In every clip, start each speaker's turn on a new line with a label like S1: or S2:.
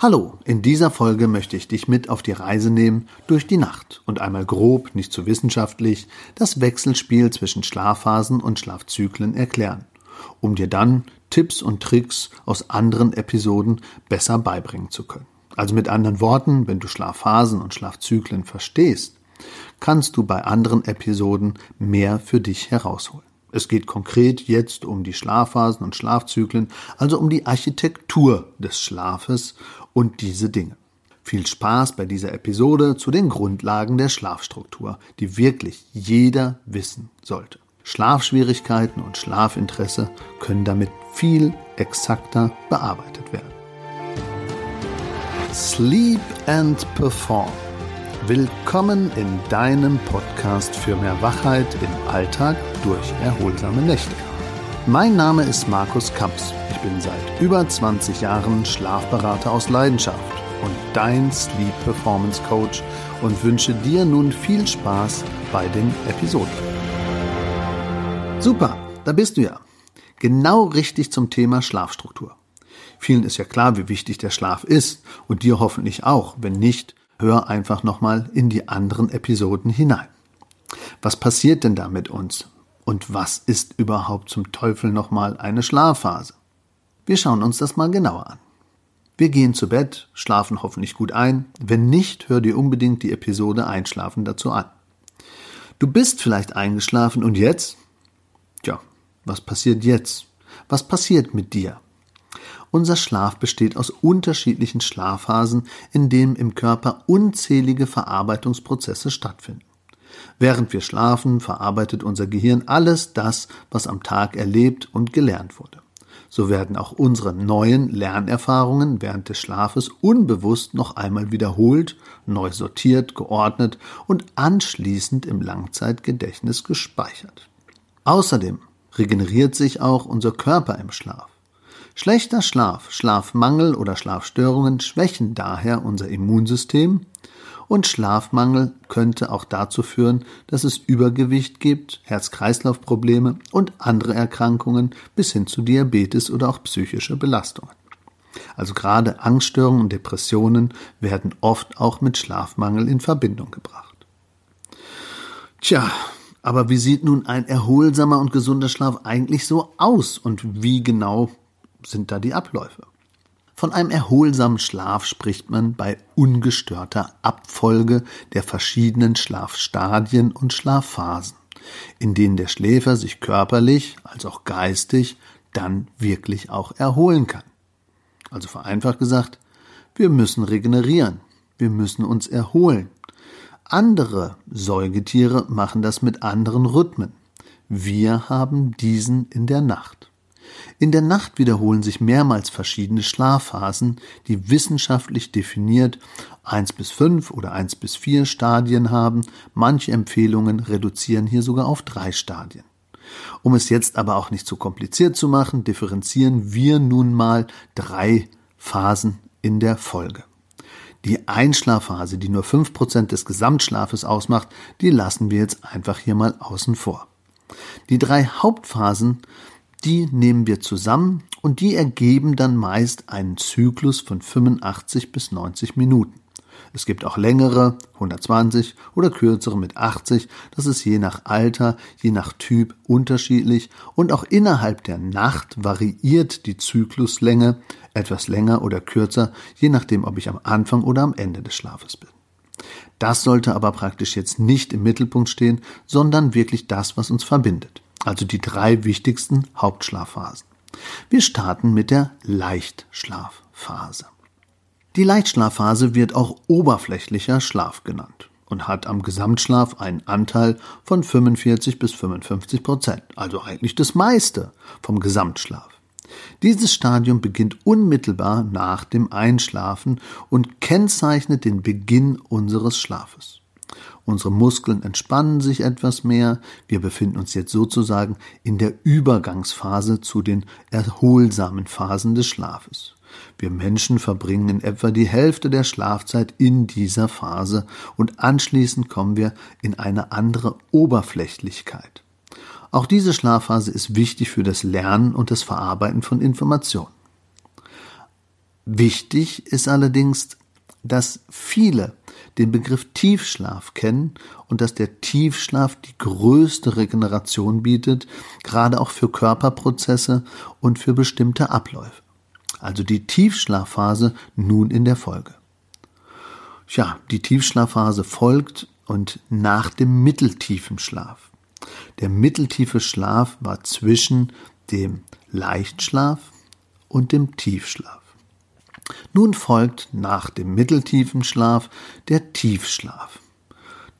S1: Hallo, in dieser Folge möchte ich dich mit auf die Reise nehmen durch die Nacht und einmal grob, nicht zu wissenschaftlich, das Wechselspiel zwischen Schlafphasen und Schlafzyklen erklären, um dir dann Tipps und Tricks aus anderen Episoden besser beibringen zu können. Also mit anderen Worten, wenn du Schlafphasen und Schlafzyklen verstehst, kannst du bei anderen Episoden mehr für dich herausholen. Es geht konkret jetzt um die Schlafphasen und Schlafzyklen, also um die Architektur des Schlafes und diese Dinge. Viel Spaß bei dieser Episode zu den Grundlagen der Schlafstruktur, die wirklich jeder wissen sollte. Schlafschwierigkeiten und Schlafinteresse können damit viel exakter bearbeitet werden. Sleep and Perform. Willkommen in deinem Podcast für mehr Wachheit im Alltag durch erholsame Nächte. Mein Name ist Markus Kamps. Ich bin seit über 20 Jahren Schlafberater aus Leidenschaft und dein Sleep Performance Coach und wünsche dir nun viel Spaß bei den Episoden. Super, da bist du ja. Genau richtig zum Thema Schlafstruktur. Vielen ist ja klar, wie wichtig der Schlaf ist und dir hoffentlich auch. Wenn nicht, hör einfach nochmal in die anderen Episoden hinein. Was passiert denn da mit uns? Und was ist überhaupt zum Teufel nochmal eine Schlafphase? Wir schauen uns das mal genauer an. Wir gehen zu Bett, schlafen hoffentlich gut ein. Wenn nicht, hör dir unbedingt die Episode Einschlafen dazu an. Du bist vielleicht eingeschlafen und jetzt? Tja, was passiert jetzt? Was passiert mit dir? Unser Schlaf besteht aus unterschiedlichen Schlafphasen, in denen im Körper unzählige Verarbeitungsprozesse stattfinden. Während wir schlafen, verarbeitet unser Gehirn alles das, was am Tag erlebt und gelernt wurde. So werden auch unsere neuen Lernerfahrungen während des Schlafes unbewusst noch einmal wiederholt, neu sortiert, geordnet und anschließend im Langzeitgedächtnis gespeichert. Außerdem regeneriert sich auch unser Körper im Schlaf. Schlechter Schlaf, Schlafmangel oder Schlafstörungen schwächen daher unser Immunsystem und Schlafmangel könnte auch dazu führen, dass es Übergewicht gibt, Herz-Kreislauf-Probleme und andere Erkrankungen bis hin zu Diabetes oder auch psychische Belastungen. Also gerade Angststörungen und Depressionen werden oft auch mit Schlafmangel in Verbindung gebracht. Tja, aber wie sieht nun ein erholsamer und gesunder Schlaf eigentlich so aus und wie genau sind da die Abläufe? Von einem erholsamen Schlaf spricht man bei ungestörter Abfolge der verschiedenen Schlafstadien und Schlafphasen, in denen der Schläfer sich körperlich als auch geistig dann wirklich auch erholen kann. Also vereinfacht gesagt, wir müssen regenerieren, wir müssen uns erholen. Andere Säugetiere machen das mit anderen Rhythmen. Wir haben diesen in der Nacht. In der Nacht wiederholen sich mehrmals verschiedene Schlafphasen, die wissenschaftlich definiert 1 bis 5 oder 1 bis 4 Stadien haben. Manche Empfehlungen reduzieren hier sogar auf drei Stadien. Um es jetzt aber auch nicht zu kompliziert zu machen, differenzieren wir nun mal drei Phasen in der Folge. Die Einschlafphase, die nur 5% des Gesamtschlafes ausmacht, die lassen wir jetzt einfach hier mal außen vor. Die drei Hauptphasen die nehmen wir zusammen und die ergeben dann meist einen Zyklus von 85 bis 90 Minuten. Es gibt auch längere, 120 oder kürzere mit 80. Das ist je nach Alter, je nach Typ unterschiedlich und auch innerhalb der Nacht variiert die Zykluslänge etwas länger oder kürzer, je nachdem, ob ich am Anfang oder am Ende des Schlafes bin. Das sollte aber praktisch jetzt nicht im Mittelpunkt stehen, sondern wirklich das, was uns verbindet also die drei wichtigsten Hauptschlafphasen. Wir starten mit der Leichtschlafphase. Die Leichtschlafphase wird auch oberflächlicher Schlaf genannt und hat am Gesamtschlaf einen Anteil von 45 bis 55 Prozent, also eigentlich das meiste vom Gesamtschlaf. Dieses Stadium beginnt unmittelbar nach dem Einschlafen und kennzeichnet den Beginn unseres Schlafes. Unsere Muskeln entspannen sich etwas mehr. Wir befinden uns jetzt sozusagen in der Übergangsphase zu den erholsamen Phasen des Schlafes. Wir Menschen verbringen in etwa die Hälfte der Schlafzeit in dieser Phase und anschließend kommen wir in eine andere Oberflächlichkeit. Auch diese Schlafphase ist wichtig für das Lernen und das Verarbeiten von Informationen. Wichtig ist allerdings, dass viele den Begriff Tiefschlaf kennen und dass der Tiefschlaf die größte Regeneration bietet, gerade auch für Körperprozesse und für bestimmte Abläufe. Also die Tiefschlafphase nun in der Folge. Ja, die Tiefschlafphase folgt und nach dem mitteltiefen Schlaf. Der mitteltiefe Schlaf war zwischen dem Leichtschlaf und dem Tiefschlaf. Nun folgt nach dem mitteltiefen Schlaf der Tiefschlaf.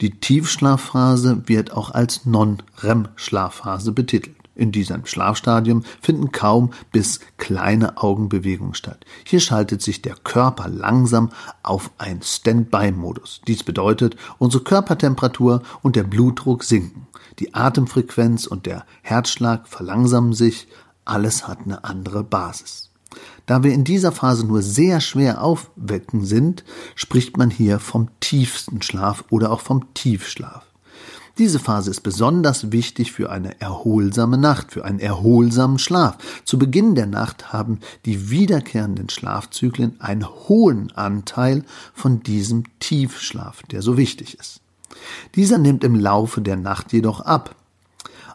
S1: Die Tiefschlafphase wird auch als Non-REM-Schlafphase betitelt. In diesem Schlafstadium finden kaum bis kleine Augenbewegungen statt. Hier schaltet sich der Körper langsam auf ein Standby-Modus. Dies bedeutet, unsere Körpertemperatur und der Blutdruck sinken. Die Atemfrequenz und der Herzschlag verlangsamen sich. Alles hat eine andere Basis. Da wir in dieser Phase nur sehr schwer aufwecken sind, spricht man hier vom tiefsten Schlaf oder auch vom Tiefschlaf. Diese Phase ist besonders wichtig für eine erholsame Nacht, für einen erholsamen Schlaf. Zu Beginn der Nacht haben die wiederkehrenden Schlafzyklen einen hohen Anteil von diesem Tiefschlaf, der so wichtig ist. Dieser nimmt im Laufe der Nacht jedoch ab.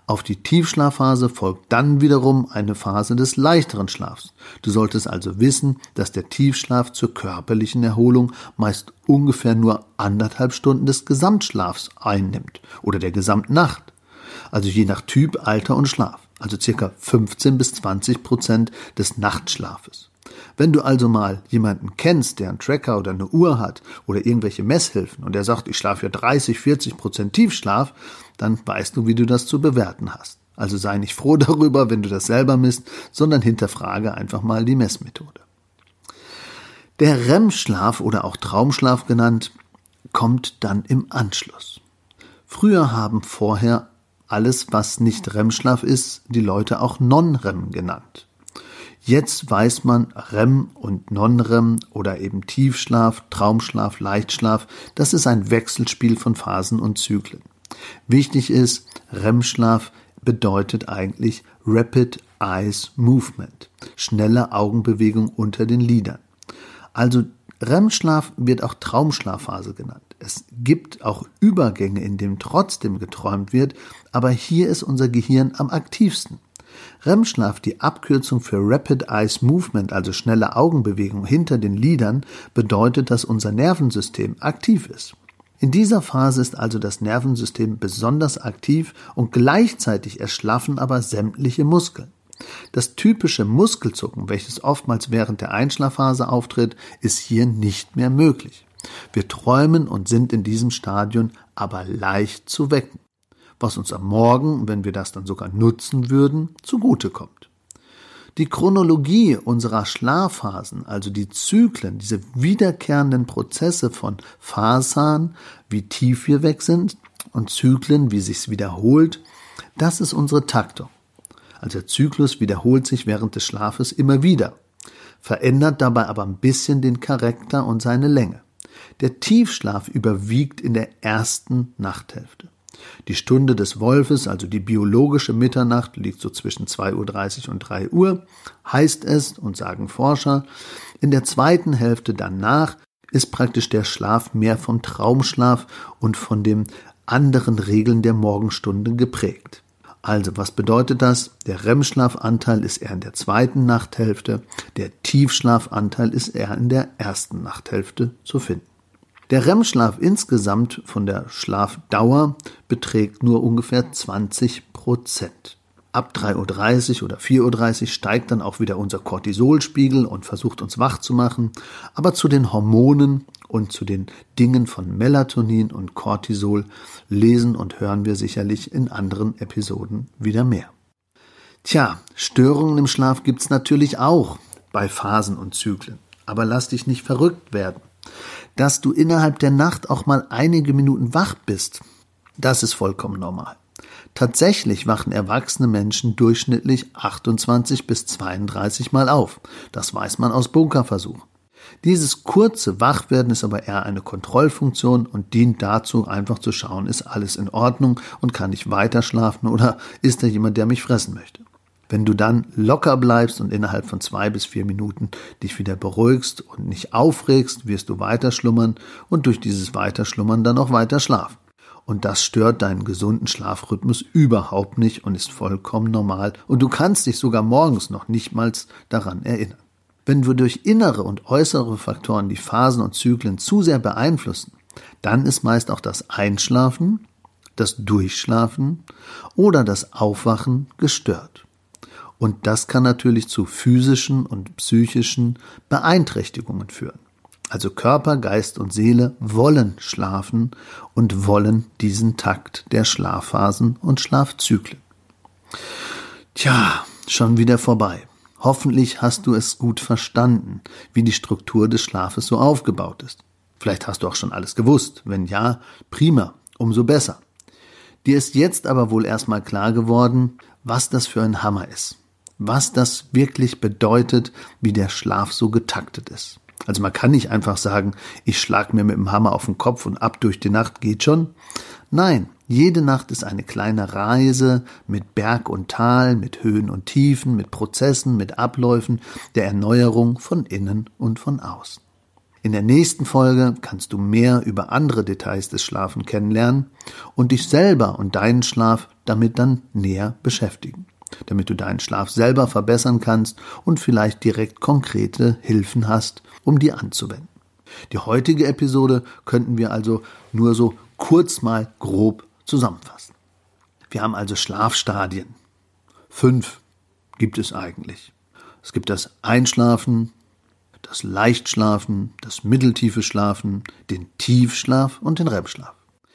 S1: Auf die Tiefschlafphase folgt dann wiederum eine Phase des leichteren Schlafs. Du solltest also wissen, dass der Tiefschlaf zur körperlichen Erholung meist ungefähr nur anderthalb Stunden des Gesamtschlafs einnimmt oder der Gesamtnacht. Also je nach Typ, Alter und Schlaf. Also circa 15 bis 20 Prozent des Nachtschlafes. Wenn du also mal jemanden kennst, der einen Tracker oder eine Uhr hat oder irgendwelche Messhilfen und der sagt, ich schlafe ja 30, 40 Prozent Tiefschlaf, dann weißt du, wie du das zu bewerten hast. Also sei nicht froh darüber, wenn du das selber misst, sondern hinterfrage einfach mal die Messmethode. Der REM-Schlaf oder auch Traumschlaf genannt, kommt dann im Anschluss. Früher haben vorher alles, was nicht REM-Schlaf ist, die Leute auch Non-REM genannt. Jetzt weiß man REM und Non-REM oder eben Tiefschlaf, Traumschlaf, Leichtschlaf, das ist ein Wechselspiel von Phasen und Zyklen. Wichtig ist, REM-Schlaf bedeutet eigentlich Rapid Eyes Movement, schnelle Augenbewegung unter den Lidern. Also REM-Schlaf wird auch Traumschlafphase genannt. Es gibt auch Übergänge, in denen trotzdem geträumt wird, aber hier ist unser Gehirn am aktivsten. REM-Schlaf, die Abkürzung für Rapid Eyes Movement, also schnelle Augenbewegung hinter den Lidern, bedeutet, dass unser Nervensystem aktiv ist. In dieser Phase ist also das Nervensystem besonders aktiv und gleichzeitig erschlaffen aber sämtliche Muskeln. Das typische Muskelzucken, welches oftmals während der Einschlafphase auftritt, ist hier nicht mehr möglich. Wir träumen und sind in diesem Stadion aber leicht zu wecken was uns am Morgen, wenn wir das dann sogar nutzen würden, zugutekommt. Die Chronologie unserer Schlafphasen, also die Zyklen, diese wiederkehrenden Prozesse von Phasan, wie tief wir weg sind, und Zyklen, wie sich's wiederholt, das ist unsere Taktung. Also der Zyklus wiederholt sich während des Schlafes immer wieder, verändert dabei aber ein bisschen den Charakter und seine Länge. Der Tiefschlaf überwiegt in der ersten Nachthälfte. Die Stunde des Wolfes, also die biologische Mitternacht, liegt so zwischen 2.30 Uhr und 3 Uhr, heißt es, und sagen Forscher, in der zweiten Hälfte danach ist praktisch der Schlaf mehr vom Traumschlaf und von den anderen Regeln der Morgenstunde geprägt. Also, was bedeutet das? Der REM-Schlafanteil ist eher in der zweiten Nachthälfte, der Tiefschlafanteil ist eher in der ersten Nachthälfte zu finden. Der REM-Schlaf insgesamt von der Schlafdauer beträgt nur ungefähr 20 Prozent. Ab 3.30 Uhr oder 4.30 Uhr steigt dann auch wieder unser Cortisolspiegel und versucht uns wach zu machen. Aber zu den Hormonen und zu den Dingen von Melatonin und Cortisol lesen und hören wir sicherlich in anderen Episoden wieder mehr. Tja, Störungen im Schlaf gibt's natürlich auch bei Phasen und Zyklen. Aber lass dich nicht verrückt werden dass du innerhalb der Nacht auch mal einige Minuten wach bist. Das ist vollkommen normal. Tatsächlich wachen erwachsene Menschen durchschnittlich 28 bis 32 Mal auf. Das weiß man aus Bunkerversuchen. Dieses kurze Wachwerden ist aber eher eine Kontrollfunktion und dient dazu, einfach zu schauen, ist alles in Ordnung und kann ich weiter schlafen oder ist da jemand, der mich fressen möchte. Wenn du dann locker bleibst und innerhalb von zwei bis vier Minuten dich wieder beruhigst und nicht aufregst, wirst du weiter schlummern und durch dieses Weiterschlummern dann auch weiter schlafen. Und das stört deinen gesunden Schlafrhythmus überhaupt nicht und ist vollkommen normal. Und du kannst dich sogar morgens noch nicht mal daran erinnern. Wenn du durch innere und äußere Faktoren die Phasen und Zyklen zu sehr beeinflussen, dann ist meist auch das Einschlafen, das Durchschlafen oder das Aufwachen gestört. Und das kann natürlich zu physischen und psychischen Beeinträchtigungen führen. Also Körper, Geist und Seele wollen schlafen und wollen diesen Takt der Schlafphasen und Schlafzyklen. Tja, schon wieder vorbei. Hoffentlich hast du es gut verstanden, wie die Struktur des Schlafes so aufgebaut ist. Vielleicht hast du auch schon alles gewusst. Wenn ja, prima, umso besser. Dir ist jetzt aber wohl erstmal klar geworden, was das für ein Hammer ist. Was das wirklich bedeutet, wie der Schlaf so getaktet ist. Also man kann nicht einfach sagen, ich schlag mir mit dem Hammer auf den Kopf und ab durch die Nacht geht schon. Nein, jede Nacht ist eine kleine Reise mit Berg und Tal, mit Höhen und Tiefen, mit Prozessen, mit Abläufen der Erneuerung von innen und von außen. In der nächsten Folge kannst du mehr über andere Details des Schlafen kennenlernen und dich selber und deinen Schlaf damit dann näher beschäftigen, damit du deinen Schlaf selber verbessern kannst und vielleicht direkt konkrete Hilfen hast, um die anzuwenden. Die heutige Episode könnten wir also nur so kurz mal grob zusammenfassen. Wir haben also Schlafstadien. Fünf gibt es eigentlich. Es gibt das Einschlafen, das Leichtschlafen, das mitteltiefe Schlafen, den Tiefschlaf und den REM-Schlaf.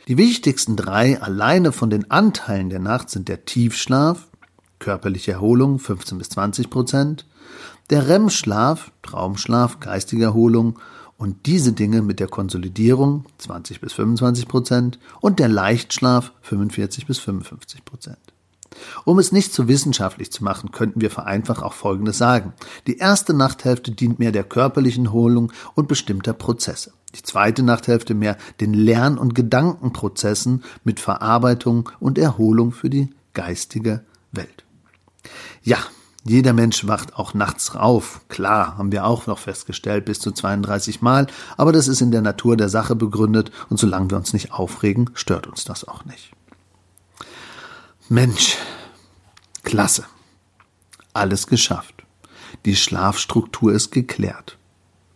S1: Die wichtigsten drei alleine von den Anteilen der Nacht sind der Tiefschlaf, körperliche Erholung 15 bis 20 Prozent, der REM-Schlaf, Traumschlaf, geistige Erholung und diese Dinge mit der Konsolidierung 20 bis 25 Prozent und der Leichtschlaf 45 bis 55 Prozent. Um es nicht zu wissenschaftlich zu machen, könnten wir vereinfacht auch Folgendes sagen. Die erste Nachthälfte dient mehr der körperlichen Erholung und bestimmter Prozesse. Die zweite Nachthälfte mehr den Lern- und Gedankenprozessen mit Verarbeitung und Erholung für die geistige Welt. Ja, jeder Mensch wacht auch nachts auf. Klar, haben wir auch noch festgestellt, bis zu 32 Mal. Aber das ist in der Natur der Sache begründet und solange wir uns nicht aufregen, stört uns das auch nicht. Mensch, klasse. Alles geschafft. Die Schlafstruktur ist geklärt.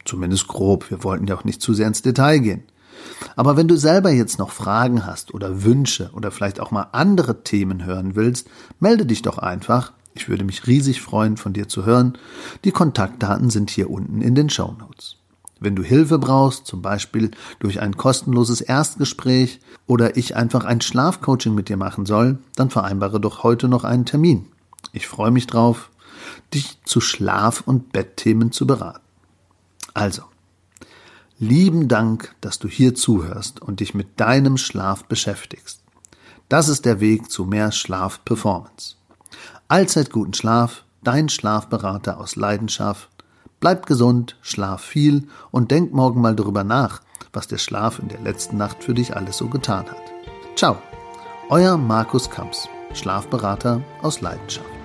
S1: Zumindest grob. Wir wollten ja auch nicht zu sehr ins Detail gehen. Aber wenn du selber jetzt noch Fragen hast oder Wünsche oder vielleicht auch mal andere Themen hören willst, melde dich doch einfach. Ich würde mich riesig freuen, von dir zu hören. Die Kontaktdaten sind hier unten in den Show Notes. Wenn du Hilfe brauchst, zum Beispiel durch ein kostenloses Erstgespräch oder ich einfach ein Schlafcoaching mit dir machen soll, dann vereinbare doch heute noch einen Termin. Ich freue mich drauf, dich zu Schlaf- und Bettthemen zu beraten. Also, lieben Dank, dass du hier zuhörst und dich mit deinem Schlaf beschäftigst. Das ist der Weg zu mehr Schlafperformance. Allzeit guten Schlaf, dein Schlafberater aus Leidenschaft Bleib gesund, schlaf viel und denk morgen mal darüber nach, was der Schlaf in der letzten Nacht für dich alles so getan hat. Ciao, euer Markus Kamps, Schlafberater aus Leidenschaft.